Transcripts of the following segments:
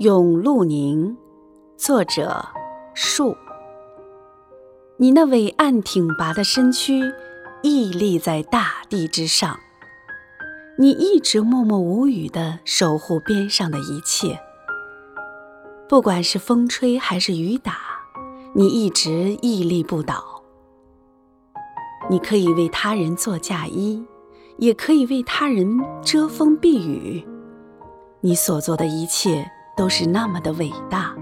咏陆宁，作者树。你那伟岸挺拔的身躯屹立在大地之上，你一直默默无语地守护边上的一切，不管是风吹还是雨打，你一直屹立不倒。你可以为他人做嫁衣，也可以为他人遮风避雨，你所做的一切。都是那么的伟大，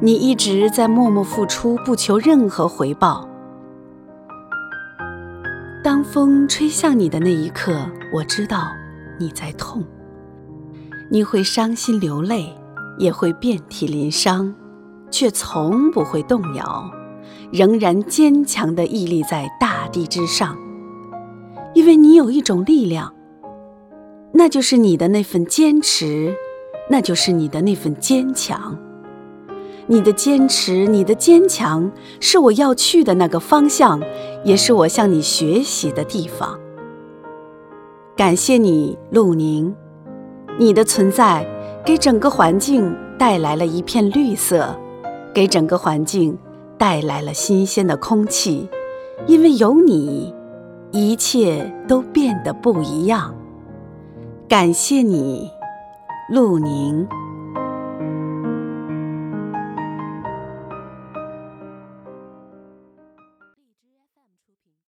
你一直在默默付出，不求任何回报。当风吹向你的那一刻，我知道你在痛，你会伤心流泪，也会遍体鳞伤，却从不会动摇，仍然坚强地屹立在大地之上，因为你有一种力量，那就是你的那份坚持。那就是你的那份坚强，你的坚持，你的坚强，是我要去的那个方向，也是我向你学习的地方。感谢你，陆宁，你的存在给整个环境带来了一片绿色，给整个环境带来了新鲜的空气，因为有你，一切都变得不一样。感谢你。陆宁。